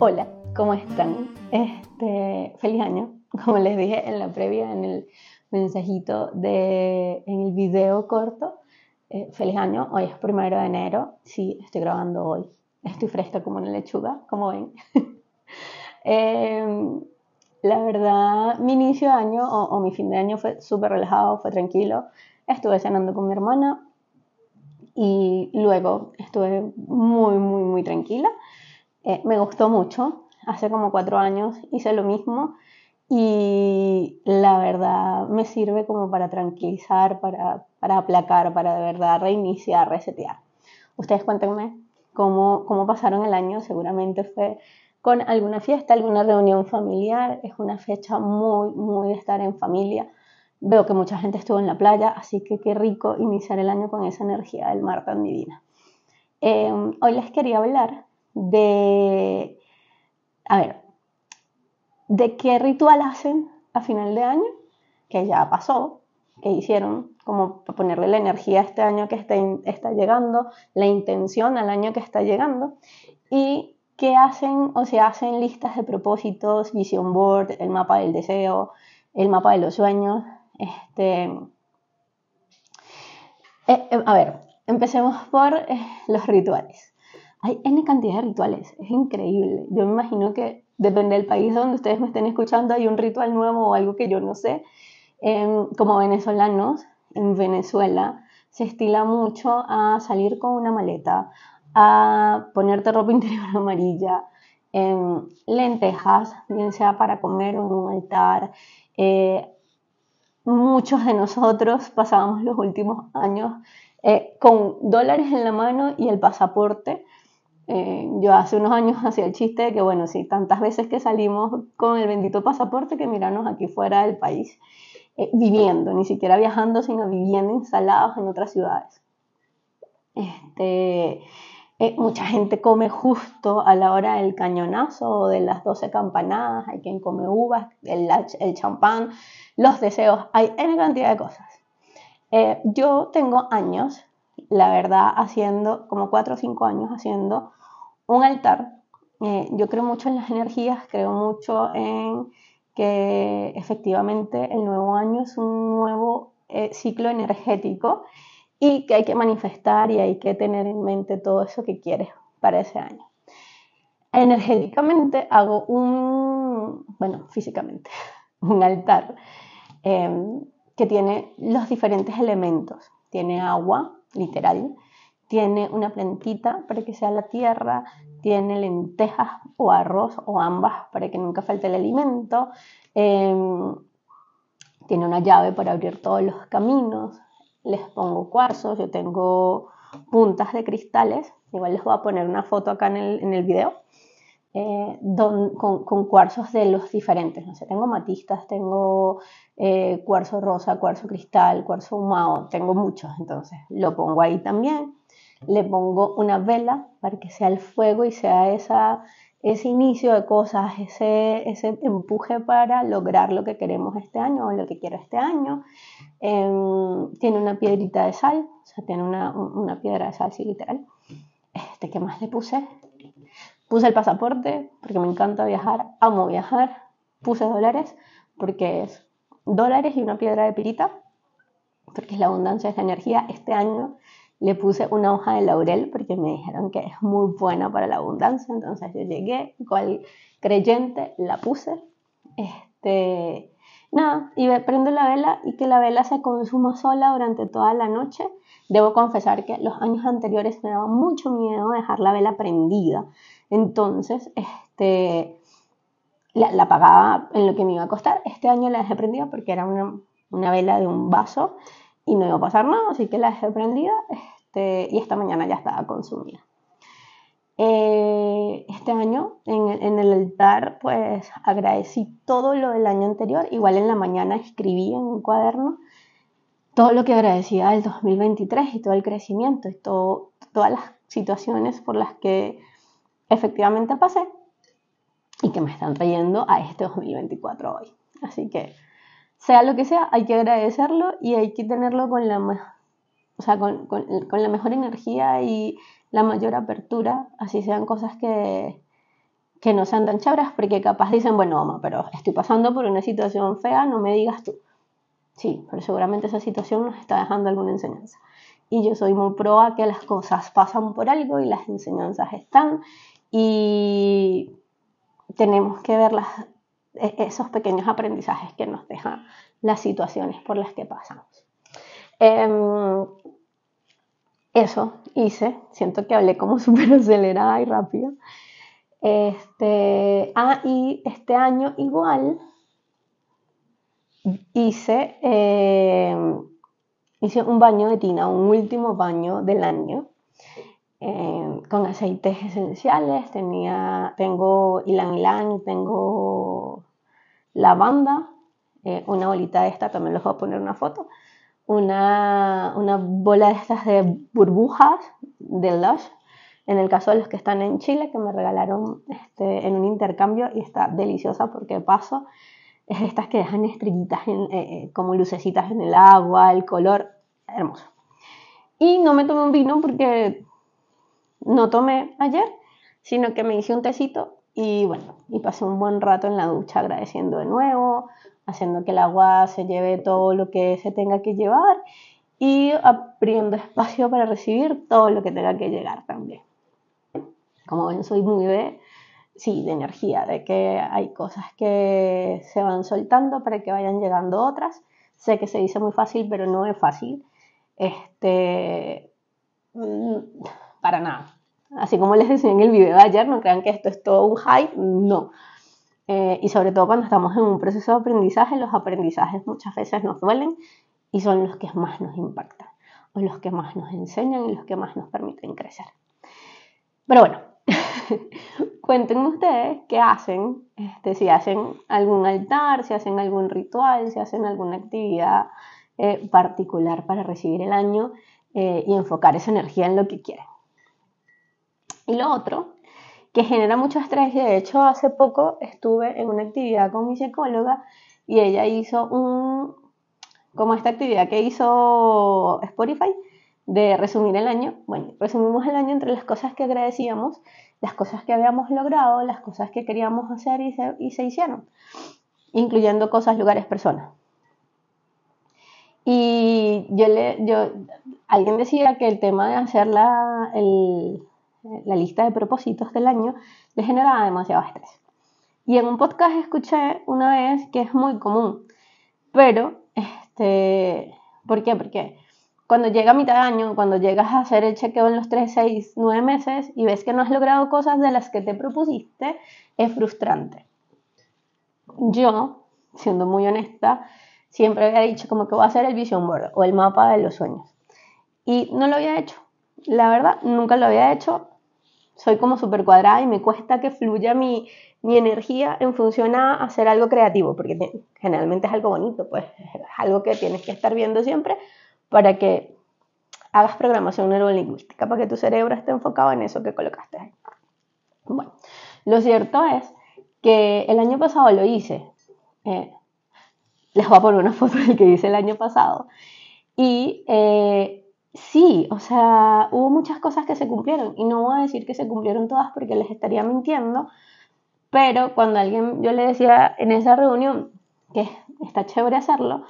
Hola, ¿cómo están? Este, feliz año, como les dije en la previa, en el mensajito de, en el video corto. Eh, feliz año, hoy es primero de enero, sí, estoy grabando hoy. Estoy fresca como una lechuga, como ven. Em, la verdad, mi inicio de año o, o mi fin de año fue súper relajado, fue tranquilo. Estuve cenando con mi hermana y luego estuve muy, muy, muy tranquila. Eh, me gustó mucho. Hace como cuatro años hice lo mismo y la verdad me sirve como para tranquilizar, para, para aplacar, para de verdad reiniciar, resetear. Ustedes cuéntenme cómo, cómo pasaron el año. Seguramente fue con alguna fiesta, alguna reunión familiar. Es una fecha muy, muy de estar en familia. Veo que mucha gente estuvo en la playa, así que qué rico iniciar el año con esa energía del mar tan divina. Eh, hoy les quería hablar de, a ver, de qué ritual hacen a final de año, que ya pasó, que hicieron, como ponerle la energía a este año que está, está llegando, la intención al año que está llegando, y qué hacen o se hacen listas de propósitos, vision board, el mapa del deseo, el mapa de los sueños. Este, eh, eh, a ver, empecemos por eh, los rituales. Hay N cantidad de rituales, es increíble. Yo me imagino que depende del país donde ustedes me estén escuchando, hay un ritual nuevo o algo que yo no sé. Em, como venezolanos, en Venezuela se estila mucho a salir con una maleta, a ponerte ropa interior amarilla, em, lentejas, bien sea para comer o en un altar. Eh, muchos de nosotros pasábamos los últimos años eh, con dólares en la mano y el pasaporte eh, yo hace unos años hacía el chiste de que, bueno, sí, tantas veces que salimos con el bendito pasaporte que mirarnos aquí fuera del país, eh, viviendo, ni siquiera viajando, sino viviendo instalados en otras ciudades. Este, eh, mucha gente come justo a la hora del cañonazo o de las 12 campanadas, hay quien come uvas, el, el champán, los deseos, hay una cantidad de cosas. yo tengo años, la verdad, haciendo, como 4 o 5 años haciendo un altar. Eh, yo creo mucho en las energías, creo mucho en que efectivamente el nuevo año es un nuevo eh, ciclo energético y que hay que manifestar y hay que tener en mente todo eso que quieres para ese año. Energéticamente hago un, bueno, físicamente, un altar em, que tiene los diferentes elementos. Tiene agua, literal, tiene una plantita para que sea la tierra, tiene lentejas o arroz o ambas para que nunca falte el alimento, em, tiene una llave para abrir todos los caminos, les pongo cuarzos, yo tengo puntas de cristales, igual les voy a poner una foto acá en el, en el video, eh, con, con, cuarzos de los diferentes, no sé, tengo matistas, tengo eh, cuarzo rosa, cuarzo cristal, cuarzo humado, tengo muchos, entonces lo pongo ahí también le pongo una vela para que sea el fuego y sea esa, ese inicio de cosas, ese, ese empuje para lograr lo que queremos este año o lo que quiero este año. Em, tiene una piedrita de sal, o sea, tiene una, una piedra de sal, sí, literal. Este, ¿Qué más le puse? Puse el pasaporte porque me encanta viajar, amo viajar. Puse dólares porque es dólares y una piedra de pirita, porque es la abundancia, es la energía. Este año le puse una hoja de laurel porque me dijeron que es muy buena para la abundancia. Entonces yo llegué, cual creyente, la puse. Este, nada, y prendo la vela y que la vela se consuma sola durante toda la noche. Debo confesar que los años anteriores me daba mucho miedo dejar la vela prendida. Entonces, este, la, apagaba en lo que me iba a costar. Este año la dejé prendida porque era una, una vela de un vaso y no iba a pasar nada, así que la dejé prendida este, y esta mañana ya estaba consumida. Eh, este año en, en, el altar pues agradecí todo lo del año anterior, igual en la mañana escribí en un cuaderno todo lo que agradecía del 2023 y todo el crecimiento y todo, todas las situaciones por las que efectivamente pasé y que me están trayendo a este 2024 hoy. Así que sea lo que sea, hay que agradecerlo y hay que tenerlo con la, o sea, con, con, la mejor energía y la mayor apertura, así sean cosas que, que no sean tan chéveres porque capaz dicen, bueno, mamá, pero estoy pasando por una situación fea, no me digas tú. Sí, pero seguramente esa situación nos está dejando alguna enseñanza. Y yo soy muy pro a que las cosas pasan por algo y las enseñanzas están y tenemos que ver e, esos pequeños aprendizajes que nos dejan las situaciones por las que pasamos. Em, eso hice, siento que hablé como súper acelerada y rápido. Este, ah, y este año igual hice, em, hice un baño de tina, un último baño del año, em, con aceites esenciales. Tenía, tengo ilan ilan, tengo lavanda, eh, una bolita de esta, también les voy a poner una foto, una, una bola de estas de burbujas de Lush, en el caso de los que están en Chile, que me regalaron este, en un intercambio y está deliciosa porque paso, es estas que dejan estrellitas eh, eh, como lucecitas en el agua, el color hermoso. Y no me tomé un vino porque no tomé ayer, sino que me hice un tecito y bueno, y pasé un buen rato en la ducha agradeciendo de nuevo, haciendo que el agua se lleve todo lo que se tenga que llevar y abriendo espacio para recibir todo lo que tenga que llegar también. Como ven, soy muy de, sí, de energía, de que hay cosas que se van soltando para que vayan llegando otras. Sé que se dice muy fácil, pero no es fácil. Este, mm, para nada. Así como les decía en el video de ayer, no crean que esto es todo un hype, no. Eh, y sobre todo cuando estamos en un proceso de aprendizaje, los aprendizajes muchas veces nos duelen y son los que más nos impactan, o los que más nos enseñan y los que más nos permiten crecer. Pero bueno, cuéntenme ustedes qué hacen, este, si hacen algún altar, si hacen algún ritual, si hacen alguna actividad eh, particular para recibir el año eh, y enfocar esa energía en lo que quieren. Y lo otro que genera mucho estrés. de hecho, hace poco estuve en una actividad con mi psicóloga y ella hizo un, como esta actividad que hizo Spotify de resumir el año. Bueno, resumimos el año entre las cosas que agradecíamos, las cosas que habíamos logrado, las cosas que queríamos hacer y se, y se hicieron, incluyendo cosas, lugares, personas. Y yo le, yo, alguien decía que el tema de hacer la, el, la lista de propósitos del año, le generaba demasiado estrés. Y en un podcast escuché una vez que es muy común, pero, este, ¿por qué? Porque cuando llega a mitad de año, cuando llegas a hacer el chequeo en los 3, 6, 9 meses y ves que no has logrado cosas de las que te propusiste, es frustrante. Yo, siendo muy honesta, siempre había dicho como que voy a hacer el vision board o el mapa de los sueños. Y no lo había hecho. La verdad, nunca lo había hecho. Soy como súper cuadrada y me cuesta que fluya mi, mi energía en función a hacer algo creativo, porque generalmente es algo bonito, pues es algo que tienes que estar viendo siempre para que hagas programación neurolingüística, para que tu cerebro esté enfocado en eso que colocaste ahí. Bueno, lo cierto es que el año pasado lo hice. Eh, les voy a poner una foto del que hice el año pasado. Y eh, sí, o sea, hubo muchas cosas que se cumplieron y no voy a decir que se cumplieron todas porque les estaría mintiendo, pero cuando alguien, yo le decía en esa reunión que está chévere hacerlo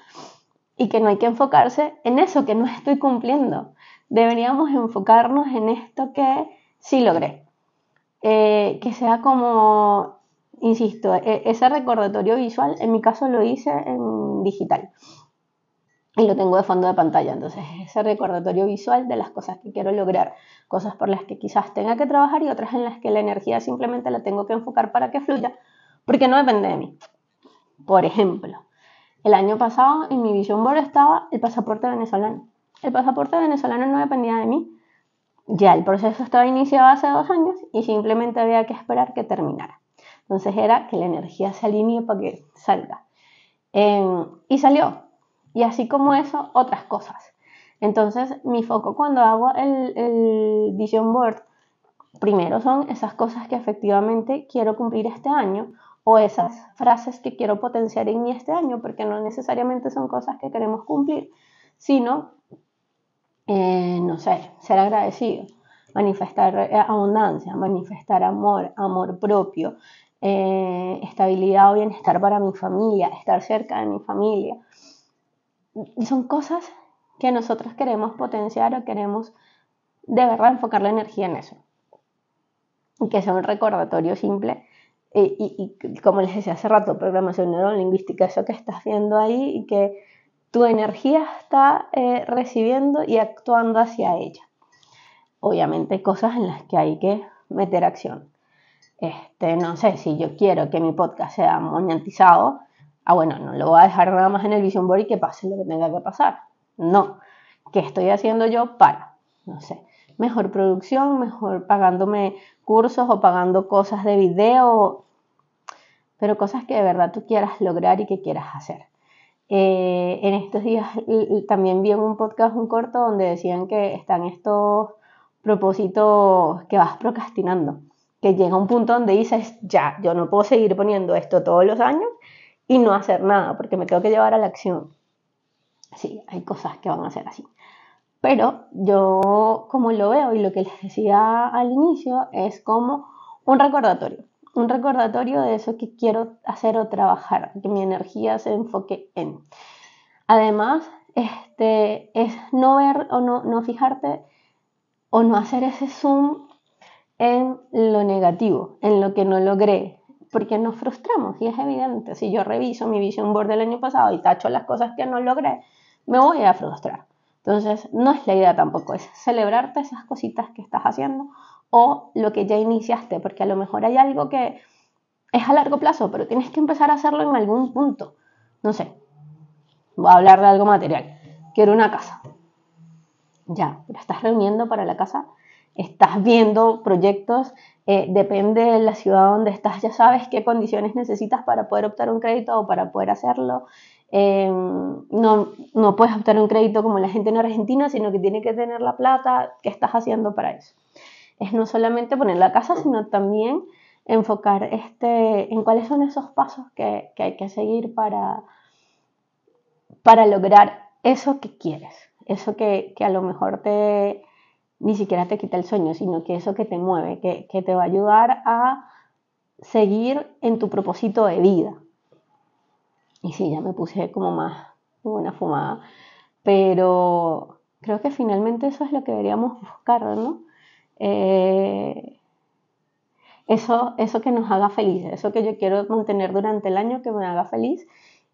y que no hay que enfocarse en eso que no estoy cumpliendo, deberíamos enfocarnos en esto que sí logré, eh, que sea como, insisto, e, ese recordatorio visual, en mi caso lo hice en digital y lo tengo de fondo de pantalla. Entonces, ese recordatorio visual de las cosas que quiero lograr, cosas por las que quizás tenga que trabajar y otras en las que la energía simplemente la tengo que enfocar para que fluya, porque no depende de mí. Por ejemplo, el año pasado en mi vision board estaba el pasaporte venezolano. El pasaporte venezolano no dependía de mí. Ya el proceso estaba iniciado hace dos años y simplemente había que esperar que terminara. Entonces era que la energía se alinee para que salga. Em, y salió, y así como eso, otras cosas. Entonces, mi foco cuando hago el, Vision Board, primero son esas cosas que efectivamente quiero cumplir este año o esas frases que quiero potenciar en mí este año, porque no necesariamente son cosas que queremos cumplir, sino, eh, no sé, ser agradecido. manifestar eh, abundancia, manifestar amor, amor propio, eh, estabilidad o bienestar para mi familia, estar cerca de mi familia. Y son cosas que nosotros queremos potenciar o queremos de verdad enfocar la energía en eso. Y que sea un recordatorio simple. Y, como les decía hace rato, programación neurolingüística, eso que estás viendo ahí y que tu energía está eh, recibiendo y actuando hacia ella. Obviamente cosas en las que hay que meter acción. Este, no sé, si yo quiero que mi podcast sea monetizado, ah, bueno, no lo voy a dejar nada más en el Vision Board y que pase lo que tenga que pasar. No. ¿Qué estoy haciendo yo para? No sé, mejor producción, mejor pagándome cursos o pagando cosas de video, pero cosas que de verdad tú quieras lograr y que quieras hacer. Eh, en estos días también vi en un podcast un corto donde decían que están estos propósitos que vas procrastinando, que llega un punto donde dices, ya, yo no puedo seguir poniendo esto todos los años y no hacer nada, porque me tengo que llevar a la acción. Sí, hay cosas que van a ser así. Pero yo, como lo veo y lo que les decía al inicio, es como un recordatorio. Un recordatorio de eso que quiero hacer o trabajar, que mi energía se enfoque en. Además, este, es no ver o no, no fijarte o no hacer ese zoom en lo negativo, en lo que no logré, porque nos frustramos y es evidente. Si yo reviso mi vision board del año pasado y tacho las cosas que no logré, me voy a frustrar. Entonces, no es la idea tampoco, es celebrarte esas cositas que estás haciendo o lo que ya iniciaste, porque a lo mejor hay algo que es a largo plazo, pero tienes que empezar a hacerlo en algún punto. No sé, voy a hablar de algo material. Quiero una casa. Ya, pero estás reuniendo para la casa, estás viendo proyectos, eh, depende de la ciudad donde estás, ya sabes qué condiciones necesitas para poder optar un crédito o para poder hacerlo. Em, no, no puedes optar un crédito como la gente en Argentina, sino que tiene que tener la plata. ¿Qué estás haciendo para eso? Es no solamente poner la casa, sino también enfocar este, en cuáles son esos pasos que, que hay que seguir para, para lograr eso que quieres, eso que, que, a lo mejor te ni siquiera te quita el sueño, sino que eso que te mueve, que, que te va a ayudar a seguir en tu propósito de vida. Y sí, ya me puse como más una fumada. Pero creo que finalmente eso es lo que deberíamos buscar, ¿no? Eh, eso, eso que nos haga felices, eso que yo quiero mantener durante el año, que me haga feliz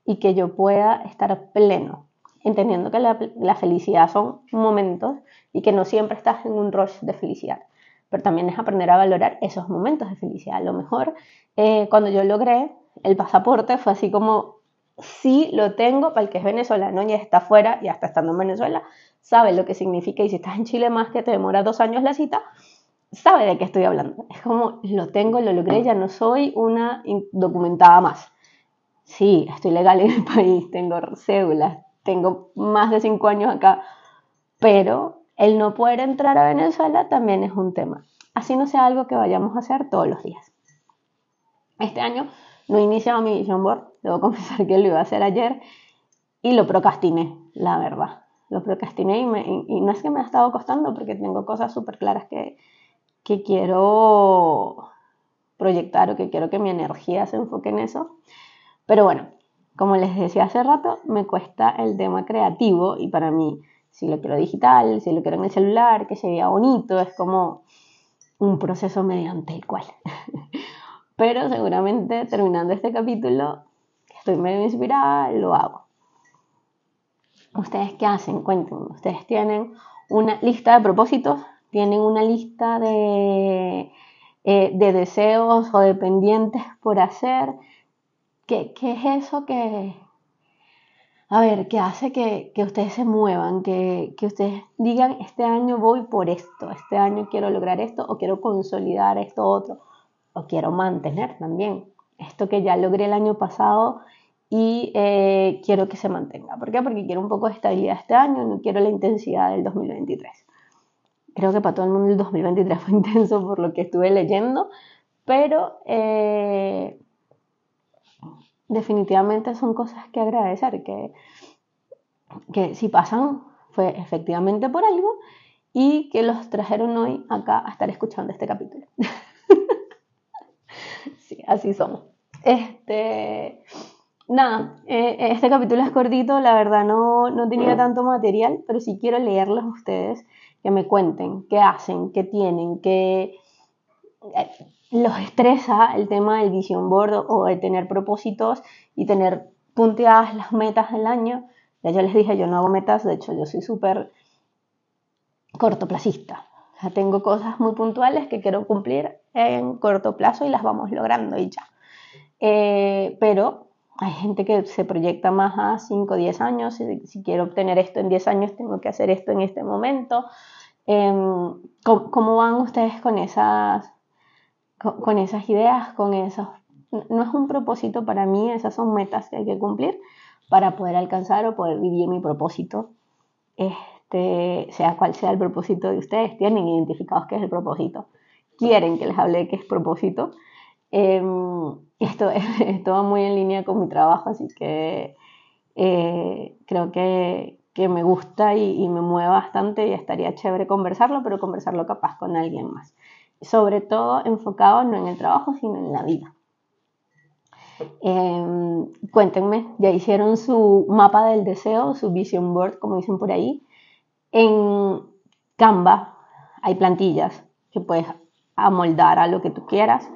y que yo pueda estar pleno, entendiendo que la, la felicidad son momentos y que no siempre estás en un rush de felicidad, pero también es aprender a valorar esos momentos de felicidad. A lo mejor eh, cuando yo logré el pasaporte fue así como sí lo tengo para el que es venezolano y está fuera y hasta estando en Venezuela, sabe lo que significa y si estás en Chile más que te demora dos años la cita, sabe de qué estoy hablando. Es como lo tengo, lo logré, ya no soy una documentada más. Sí, estoy legal en el país, tengo cédulas, tengo más de cinco años acá, pero el no poder entrar a Venezuela también es un tema. Así no sea algo que vayamos a hacer todos los días. Este año no he iniciado mi vision board, debo confesar que lo iba a hacer ayer y lo procrastiné, la verdad. Lo procrastiné y, no es que me ha estado costando porque tengo cosas súper claras que, que quiero proyectar o que quiero que mi energía se enfoque en eso. Pero bueno, como les decía hace rato, me cuesta el tema creativo y para mí, si lo quiero digital, si lo quiero en el celular, que se vea bonito, es como un proceso mediante el cual pero seguramente terminando este capítulo, estoy medio inspirada, lo hago. ¿Ustedes qué hacen? Cuéntenme. ¿Ustedes tienen una lista de propósitos? ¿Tienen una lista de, eh, de deseos o de pendientes por hacer? ¿Qué, qué es eso que, a ver, que hace que, que ustedes se muevan, que, que, ustedes digan, este año voy por esto, este año quiero lograr esto o quiero consolidar esto otro o quiero mantener también esto que ya logré el año pasado y eh, quiero que se mantenga. ¿Por qué? Porque quiero un poco de estabilidad este año, no quiero la intensidad del 2023. Creo que para todo el mundo el 2023 fue intenso por lo que estuve leyendo, pero eh, definitivamente son cosas que agradecer, que, que si pasan fue efectivamente por algo y que los trajeron hoy acá a estar escuchando este capítulo. sí, así somos. Este, nada, eh, este capítulo es cortito, la verdad no, no tenía tanto material, pero sí quiero leerlos a ustedes, que me cuenten qué hacen, qué tienen, qué eh, los estresa el tema del vision board o de tener propósitos y tener punteadas las metas del año. Ya yo les dije, yo no hago metas, de hecho yo soy súper cortoplacista. O sea, tengo cosas muy puntuales que quiero cumplir en corto plazo y las vamos logrando y ya. Eh, pero hay gente que se proyecta más a 5 o 10 años. Si, si, quiero obtener esto en 10 años, tengo que hacer esto en este momento. Em, ¿cómo, van ustedes con esas, con, esas ideas, con esos... No es un propósito para mí, esas son metas que hay que cumplir para poder alcanzar o poder vivir mi propósito. Este, sea cual sea el propósito de ustedes, tienen identificados qué es el propósito, quieren que les hable de qué es propósito. Em, esto, esto va muy en línea con mi trabajo, así que eh, creo que, que, me gusta y, y, me mueve bastante y estaría chévere conversarlo, pero conversarlo capaz con alguien más. Sobre todo enfocado no en el trabajo, sino en la vida. Eh, cuéntenme, ¿ya hicieron su mapa del deseo, su vision board, como dicen por ahí? En Canva hay plantillas que puedes amoldar a lo que tú quieras.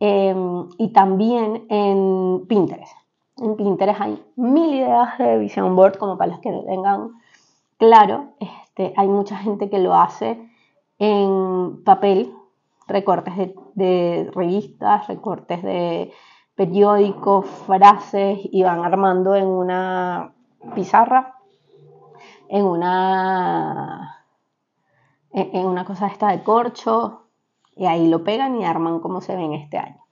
Eh, y también en Pinterest. En Pinterest hay mil ideas de vision board, como para los que lo tengan claro. Este, hay mucha gente que lo hace en papel, recortes de, revistas, recortes de periódicos, frases y van armando en una pizarra, en una, en una cosa esta de corcho, y ahí lo pegan y arman como se ven este año.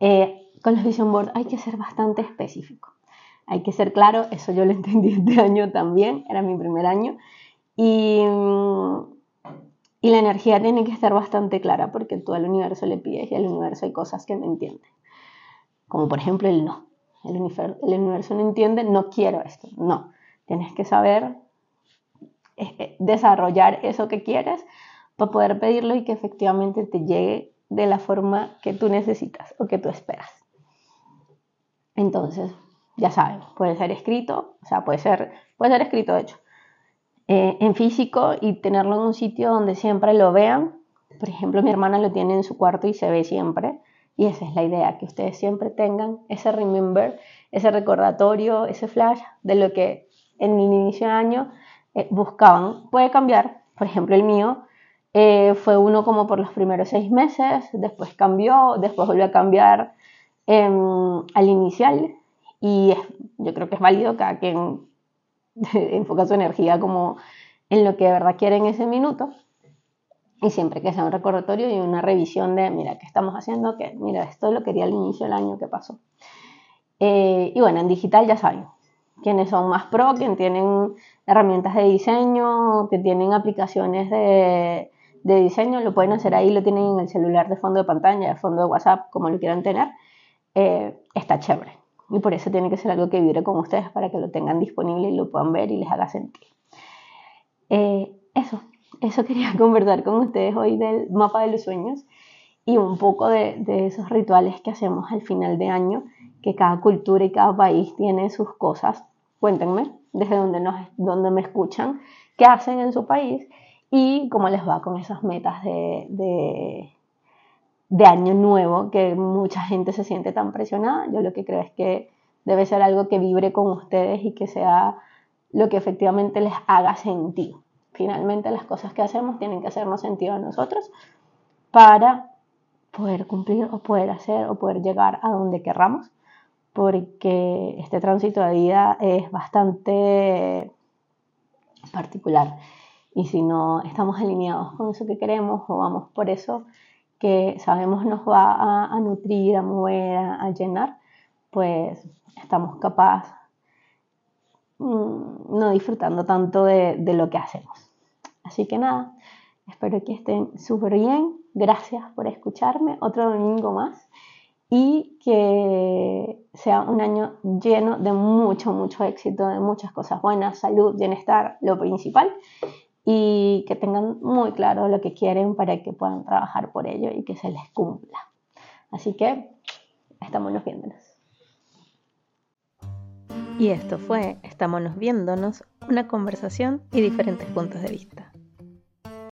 Eh, con los vision board hay que ser bastante específico. Hay que ser claro, eso yo lo entendí este año también, era mi primer año. Y, y la energía tiene que estar bastante clara porque tú al universo le pides y al universo hay cosas que no entiende como por ejemplo el no. El universo, no entiende, no quiero esto, no. Tienes que saber eh, eh, desarrollar eso que quieres para poder pedirlo y que efectivamente te llegue de la forma que tú necesitas o que tú esperas. Entonces, ya saben, puede ser escrito, o sea, puede ser, puede ser escrito de hecho, eh, en físico y tenerlo en un sitio donde siempre lo vean. Por ejemplo, mi hermana lo tiene en su cuarto y se ve siempre. Y esa es la idea, que ustedes siempre tengan ese remember, ese recordatorio, ese flash de lo que en mi inicio de año eh, buscaban. Puede cambiar, por ejemplo el mío eh, fue uno como por los primeros seis meses, después cambió, después volvió a cambiar em, al inicial y yo creo que es válido cada quien enfoca su energía como en lo que de verdad quiere en ese minuto y siempre que sea un recordatorio y una revisión de, mira, ¿qué estamos haciendo? Que, mira, esto lo quería al inicio del año que pasó. Eh, y bueno, en digital ya saben, quienes son más pro, quienes tienen herramientas de diseño, que tienen aplicaciones de, de, diseño, lo pueden hacer ahí, lo tienen en el celular de fondo de pantalla, de fondo de WhatsApp, como lo quieran tener. Eh, está chévere. Y por eso tiene que ser algo que vibre con ustedes para que lo tengan disponible y lo puedan ver y les haga sentir. Eh, eso, eso quería conversar con ustedes hoy del mapa de los sueños y un poco de, de, esos rituales que hacemos al final de año, que cada cultura y cada país tiene sus cosas. Cuéntenme desde donde, nos, donde me escuchan, qué hacen en su país y cómo les va con esas metas de, de, de año nuevo, que mucha gente se siente tan presionada. Yo lo que creo es que debe ser algo que vibre con ustedes y que sea lo que efectivamente les haga sentido. Finalmente las cosas que hacemos tienen que hacernos sentido a nosotros para poder cumplir o poder hacer o poder llegar a donde querramos, porque este tránsito de vida es bastante particular. Y si no estamos alineados con eso que queremos o vamos por eso que sabemos nos va a, nutrir, a mover, a, llenar, pues estamos capaces Mm, no disfrutando tanto de, de lo que hacemos. Así que nada, espero que estén súper bien. Gracias por escucharme otro domingo más y que sea un año lleno de mucho, mucho éxito, de muchas cosas buenas, salud, bienestar, lo principal. Y que tengan muy claro lo que quieren para que puedan trabajar por ello y que se les cumpla. Así que estámonos viéndonos. Y esto fue Estámonos viéndonos, una conversación y diferentes puntos de vista.